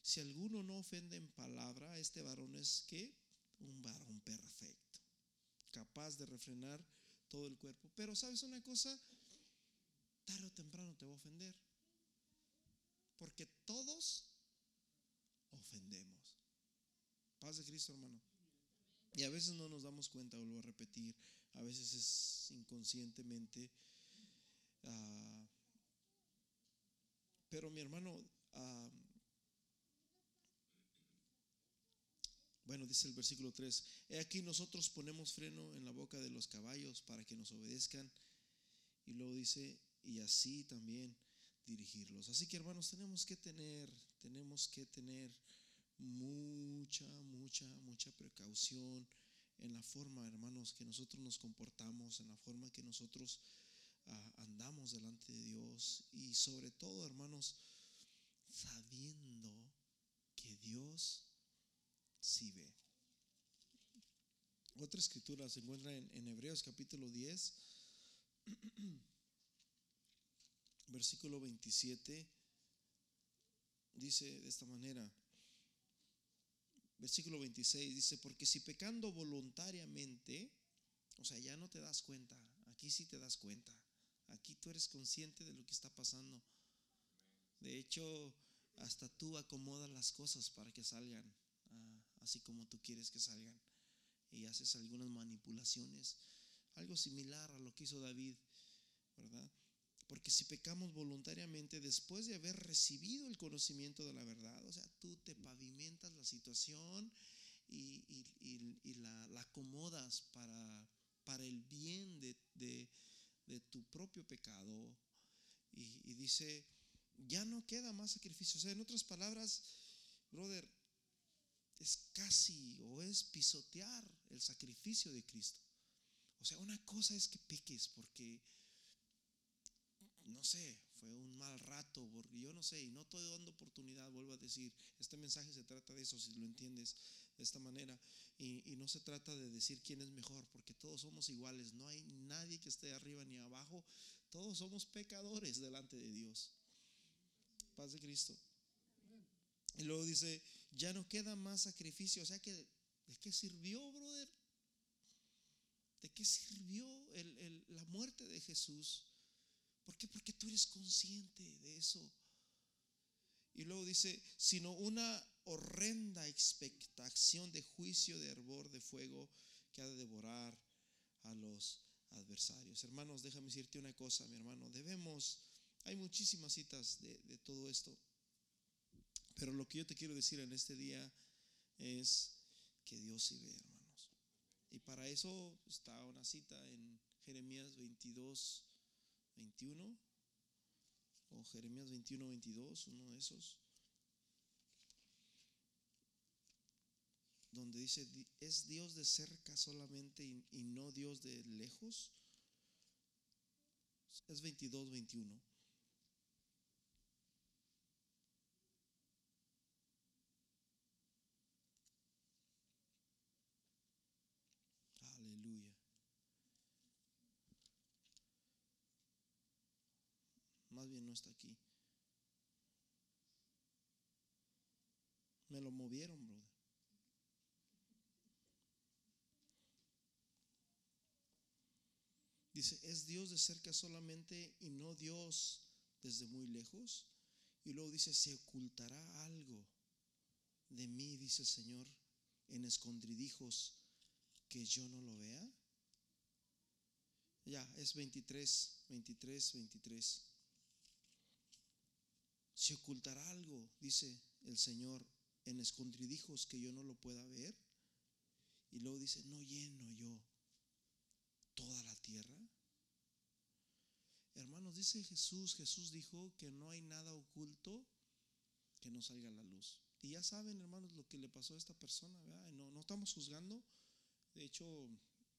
si alguno no ofende en palabra, este varón es que un varón perfecto, capaz de refrenar todo el cuerpo. Pero sabes una cosa, tarde o temprano te va a ofender. Porque todos ofendemos. Paz de Cristo, hermano. Y a veces no nos damos cuenta, vuelvo a repetir, a veces es inconscientemente. Uh, pero mi hermano, bueno, dice el versículo 3, he aquí nosotros ponemos freno en la boca de los caballos para que nos obedezcan. Y luego dice, y así también dirigirlos. Así que hermanos, tenemos que tener, tenemos que tener mucha, mucha, mucha precaución en la forma, hermanos, que nosotros nos comportamos, en la forma que nosotros andamos delante de Dios y sobre todo, hermanos, sabiendo que Dios sí ve. Otra escritura se encuentra en, en Hebreos capítulo 10, versículo 27, dice de esta manera, versículo 26 dice, porque si pecando voluntariamente, o sea, ya no te das cuenta, aquí sí te das cuenta, Aquí tú eres consciente de lo que está pasando. De hecho, hasta tú acomodas las cosas para que salgan así como tú quieres que salgan. Y haces algunas manipulaciones, algo similar a lo que hizo David, ¿verdad? Porque si pecamos voluntariamente después de haber recibido el conocimiento de la verdad, o sea, tú te pavimentas la situación y, la, acomodas para, para el bien de, tu propio pecado. Y, dice, ya no queda más sacrificio. O sea, en otras palabras, brother, es casi o es pisotear el sacrificio de Cristo. O sea, una cosa es que peques porque no sé, fue un mal rato, porque yo no sé, y no estoy dando oportunidad, vuelvo a decir, este mensaje se trata de eso, si lo entiendes de esta manera, y, no se trata de decir quién es mejor, porque todos somos iguales, no hay nadie que esté arriba ni abajo, todos somos pecadores delante de Dios. Paz de Cristo. Y luego dice, ya no queda más sacrificio, o sea que, ¿de qué sirvió, brother? ¿De qué sirvió la muerte de Jesús? ¿Por qué? Porque tú eres consciente de eso. Y luego dice, sino una horrenda expectación de juicio de hervor de fuego que ha de devorar a los adversarios. Hermanos, déjame decirte una cosa, mi hermano. Debemos, hay muchísimas citas de, todo esto. Pero lo que yo te quiero decir en este día es que Dios sí ve, hermanos. Y para eso está una cita en Jeremías 22, 21 o Jeremías 21, 22, uno de esos, donde dice, ¿es Dios de cerca solamente y, no Dios de lejos? Es 22, 21. Aleluya. Más bien no está aquí. Me lo movieron, brother. Dice, ¿es Dios de cerca solamente y no Dios desde muy lejos? Y luego dice, ¿se ocultará algo de mí, dice el Señor, en escondridijos que yo no lo vea? Ya, es 23, 23, 23. ¿Se ocultará algo, dice el Señor, en escondridijos que yo no lo pueda ver? Y luego dice, no lleno yo toda la tierra. Hermanos, dice Jesús, Jesús dijo que no hay nada oculto que no salga a la luz. Y ya saben, hermanos, lo que le pasó a esta persona, No, no estamos juzgando. De hecho,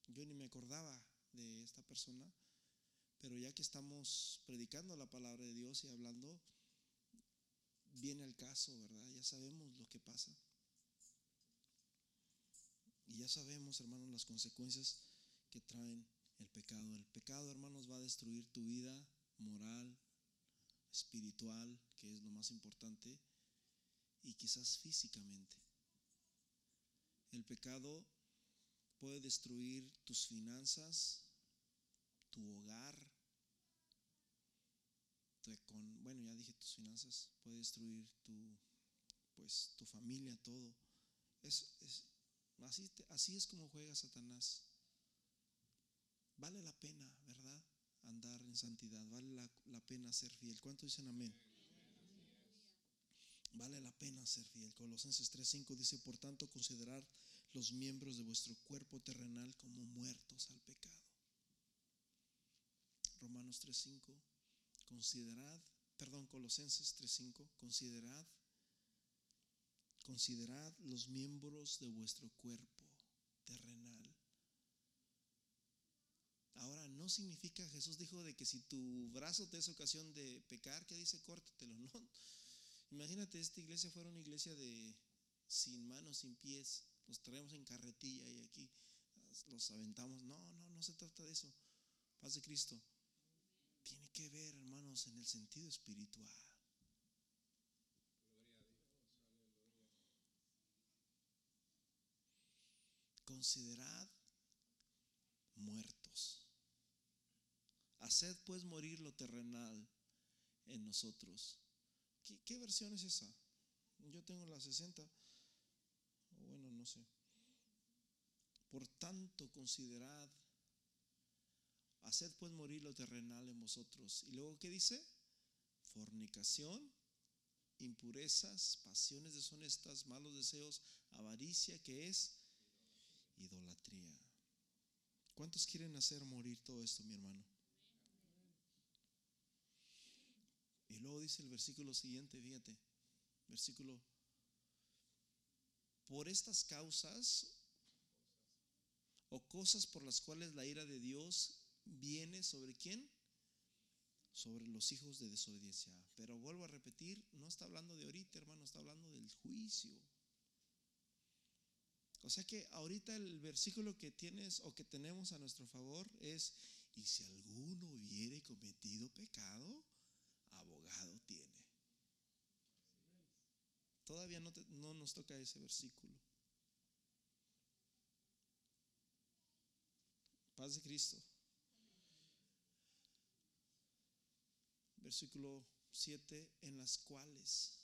yo ni me acordaba de esta persona. Pero ya que estamos predicando la palabra de Dios y hablando, viene al caso, ¿verdad? Ya sabemos lo que pasa. Y ya sabemos, hermanos, las consecuencias que traen el pecado. El pecado, hermanos, va a destruir tu vida moral, espiritual, que es lo más importante, y quizás físicamente. El pecado puede destruir tus finanzas, tu hogar, con, bueno, ya dije tus finanzas, puede destruir tu, pues, tu familia, todo. Es, es así, así es como juega Satanás. Vale la pena, ¿verdad? Andar en santidad, vale la, la pena ser fiel. ¿Cuánto dicen amén? Vale la pena ser fiel. Colosenses 3:5 dice, por tanto, considerar los miembros de vuestro cuerpo terrenal como muertos al pecado. Romanos 3:5 Considerad, perdón, Colosenses 3:5, considerad, considerad los miembros de vuestro cuerpo terrenal. Ahora, no significa, Jesús dijo de que si tu brazo te es ocasión de pecar, que dice córtatelo, no. Imagínate, esta iglesia fuera una iglesia de sin manos, sin pies, los traemos en carretilla y aquí los aventamos. No, no, no se trata de eso. Paz de Cristo tiene que ver, hermanos, en el sentido espiritual. Considerad muertos. Haced pues morir lo terrenal en nosotros. ¿Qué, versión es esa? Yo tengo la 60. Bueno, no no sé. Por tanto, considerad, haced pues morir lo terrenal en vosotros. Y luego, ¿qué dice? Fornicación, impurezas, pasiones deshonestas, malos deseos, avaricia, que es idolatría. ¿Cuántos quieren hacer morir todo esto, mi hermano? Y luego dice el versículo siguiente, fíjate, versículo, por estas causas o cosas por las cuales la ira de Dios viene sobre quién? Sobre los hijos de desobediencia. Pero vuelvo a repetir, no está hablando de ahorita, hermano, está hablando del juicio. O sea que ahorita el versículo que tienes o que tenemos a nuestro favor es, y si alguno hubiere cometido pecado, abogado tiene. Todavía no, no nos toca ese versículo. Paz de Cristo. Versículo 7, en las cuales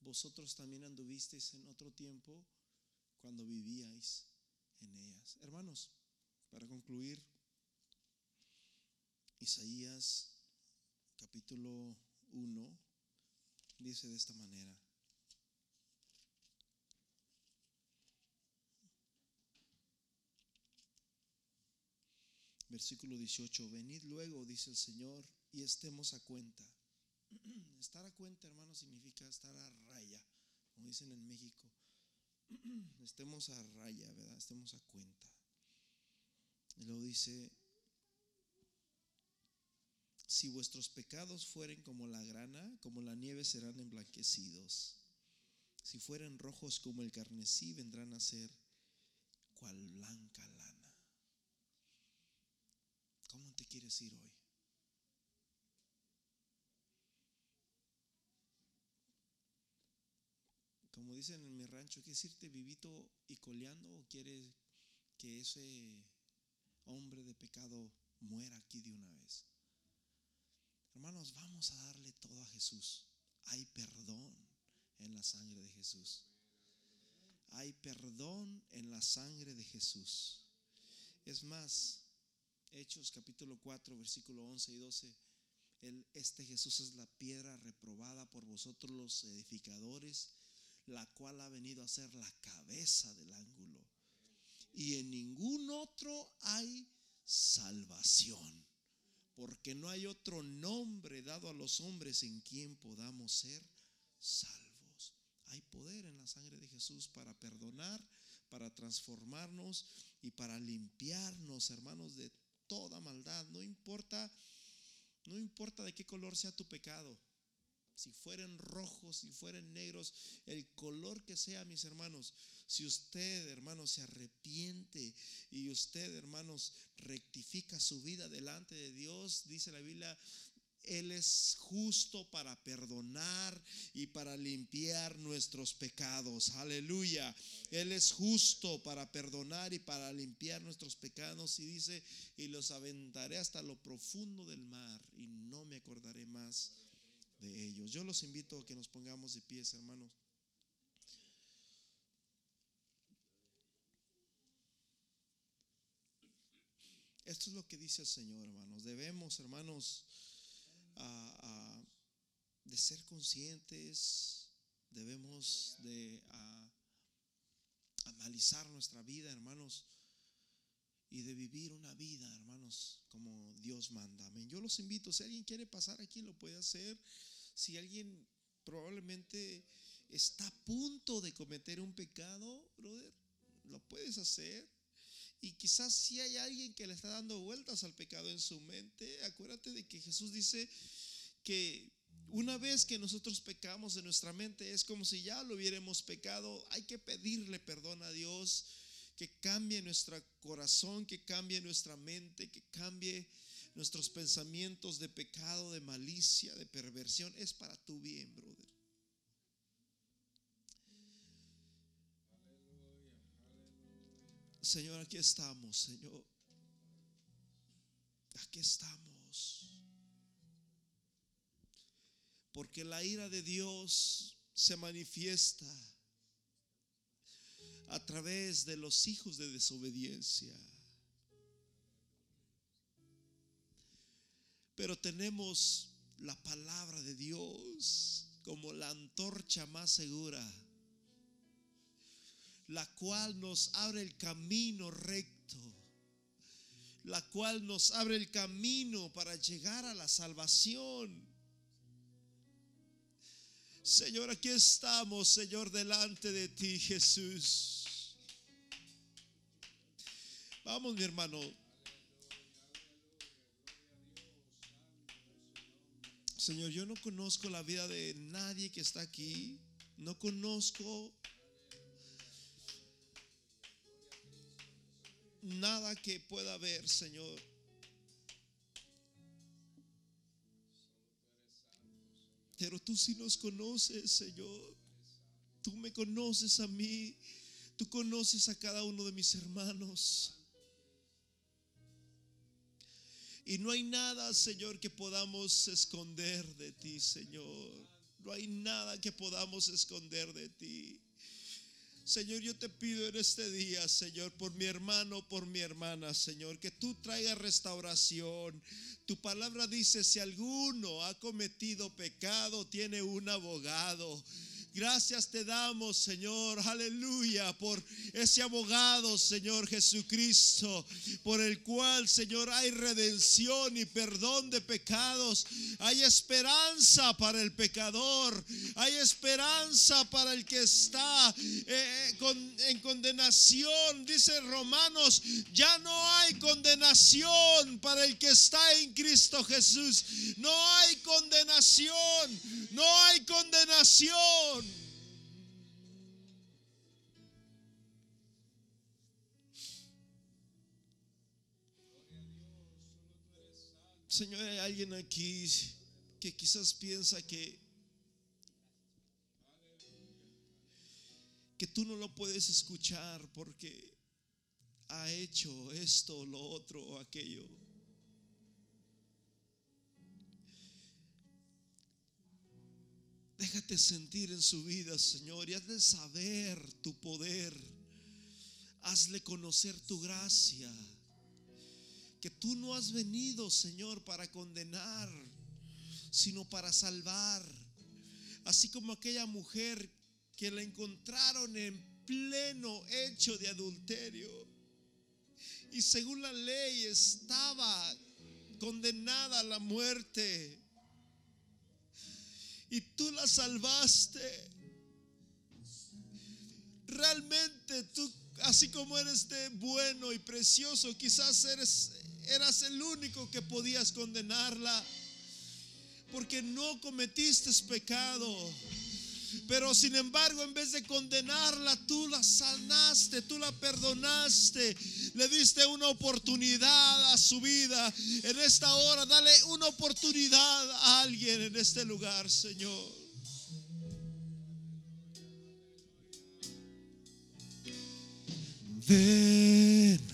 vosotros también anduvisteis en otro tiempo cuando vivíais en ellas. Hermanos, para concluir, Isaías capítulo 1 dice de esta manera. Versículo 18, venid luego, dice el Señor, y estemos a cuenta. Estar a cuenta, hermano, significa estar a raya, como dicen en México. Estemos a raya, ¿verdad? Estemos a cuenta. Y luego dice, si vuestros pecados fueren como la grana, como la nieve serán emblanquecidos. Si fueren rojos como el carnesí, vendrán a ser cual blanca lana. ¿Cómo te quieres ir hoy? Como dicen en mi rancho, ¿quieres irte vivito y coleando o quieres que ese hombre de pecado muera aquí de una vez? Hermanos, vamos a darle todo a Jesús. Hay perdón en la sangre de Jesús. Hay perdón en la sangre de Jesús. Es más, Hechos capítulo 4, versículo 11 y 12. El, este Jesús es la piedra reprobada por vosotros los edificadores, la cual ha venido a ser la cabeza del ángulo. Y en ningún otro hay salvación porque no hay otro nombre dado a los hombres en quien podamos ser salvos. Hay poder en la sangre de Jesús para perdonar, para transformarnos y para limpiarnos, hermanos, de toda maldad. No importa, no importa de qué color sea tu pecado. Si fueren rojos, si fueren negros, el color que sea, mis hermanos, si usted, hermanos, se arrepiente y usted, hermanos, rectifica su vida delante de Dios, dice la Biblia, Él es justo para perdonar y para limpiar nuestros pecados. Aleluya. Él es justo para perdonar y para limpiar nuestros pecados. Y dice, y los aventaré hasta lo profundo del mar y no me acordaré más de ellos. Yo los invito a que nos pongamos de pies, hermanos. Esto es lo que dice el Señor, hermanos. Debemos, hermanos, de ser conscientes, debemos de analizar nuestra vida, hermanos, y de vivir una vida, hermanos, como Dios manda. Yo los invito, si alguien quiere pasar aquí, lo puede hacer. Si alguien probablemente está a punto de cometer un pecado, brother, lo puedes hacer. Y quizás si hay alguien que le está dando vueltas al pecado en su mente, acuérdate de que Jesús dice que una vez que nosotros pecamos en nuestra mente es como si ya lo hubiéramos pecado. Hay que pedirle perdón a Dios, que cambie nuestro corazón, que cambie nuestra mente, que cambie nuestros pensamientos de pecado, de malicia, de perversión. Es para tu bien, brother. Señor, aquí estamos, Señor. Aquí estamos. Porque la ira de Dios se manifiesta a través de los hijos de desobediencia. Pero tenemos la palabra de Dios como la antorcha más segura, la cual nos abre el camino recto, la cual nos abre el camino para llegar a la salvación. Señor, aquí estamos, Señor, delante de ti, Jesús. Vamos, mi hermano. Señor, yo no conozco la vida de nadie que está aquí. No conozco nada que pueda ver, Señor. Pero tú sí nos conoces, Señor. Tú me conoces a mí. Tú conoces a cada uno de mis hermanos. Y no hay nada, Señor, que podamos esconder de ti, Señor. No hay nada que podamos esconder de ti. Señor, yo te pido en este día, Señor, por mi hermano, por mi hermana, Señor, que tú traigas restauración. Tu palabra dice, si alguno ha cometido pecado, tiene un abogado. Gracias te damos, Señor, aleluya, por ese abogado, Señor Jesucristo, por el cual, Señor, hay redención y perdón de pecados. Hay esperanza para el pecador, hay esperanza para el que está eh, en condenación. Dice Romanos, ya no hay condenación para el que está en Cristo Jesús. No hay condenación, no hay condenación. Señor, hay alguien aquí que quizás piensa que que tú no lo puedes escuchar porque ha hecho esto, lo otro o aquello. Déjate sentir en su vida, Señor, y hazle saber tu poder. Hazle conocer tu gracia que tú no has venido, Señor, para condenar, sino para salvar. Así como aquella mujer que la encontraron en pleno hecho de adulterio. Y según la ley estaba condenada a la muerte. Y tú la salvaste. Realmente tú, así como eres de bueno y precioso, quizás eres eras el único que podías condenarla porque no cometiste pecado. Pero sin embargo, en vez de condenarla, tú la sanaste, tú la perdonaste, le diste una oportunidad a su vida. En esta hora, dale una oportunidad a alguien en este lugar, Señor. Ven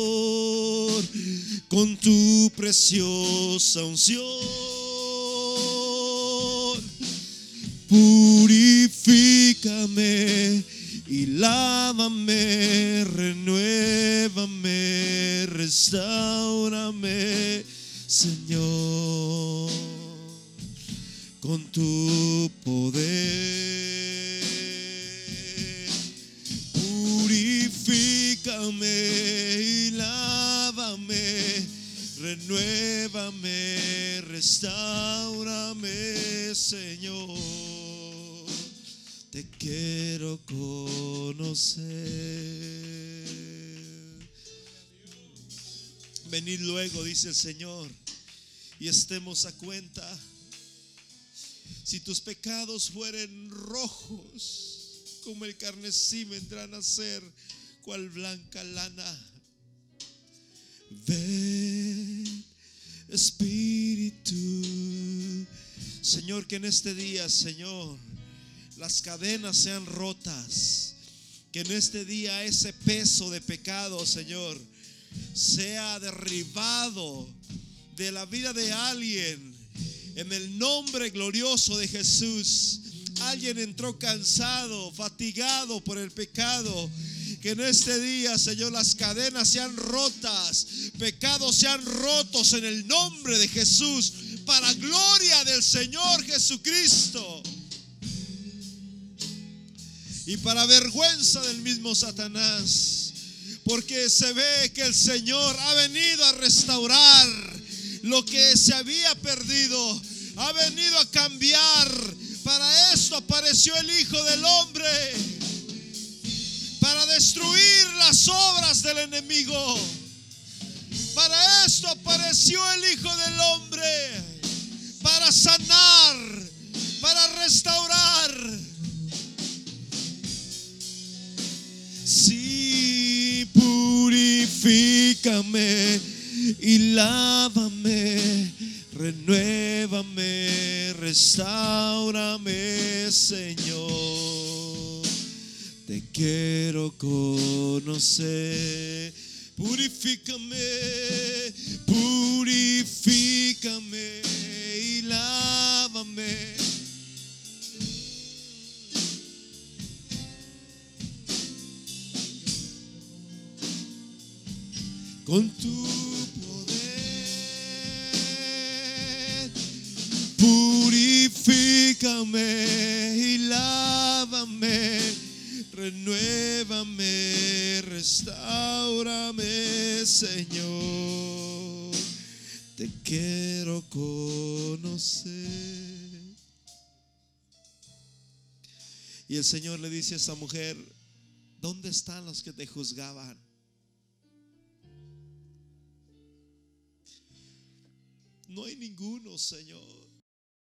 preciosa unción. Purifícame el Señor, y estemos a cuenta. Si tus pecados fueren rojos como el carnesí, vendrán a ser cual blanca lana Ven, Espíritu. Señor, que en este día, Señor, las cadenas sean rotas. Que en este día ese peso de pecado, Señor, sea derribado de la vida de alguien. En el nombre glorioso de Jesús. Alguien entró cansado, fatigado por el pecado. Que en este día, Señor, las cadenas sean rotas, pecados sean rotos en el nombre de Jesús, para gloria del Señor Jesucristo. Y para vergüenza del mismo Satanás, porque se ve que el Señor ha venido a restaurar lo que se había perdido, ha venido a cambiar. Para esto apareció el Hijo del Hombre para destruir las obras del enemigo. Para esto apareció el Hijo del Hombre, para sanar, para restaurar. Purifícame y lávame, renuévame, restaurame, Señor te quiero conocer. Purifícame, purifícame y lávame. Con tu poder, purifícame y lávame renuévame, restaurame, Señor. Te quiero conocer. Y el Señor le dice a esa mujer, ¿dónde están los que te juzgaban? No hay ninguno, Señor.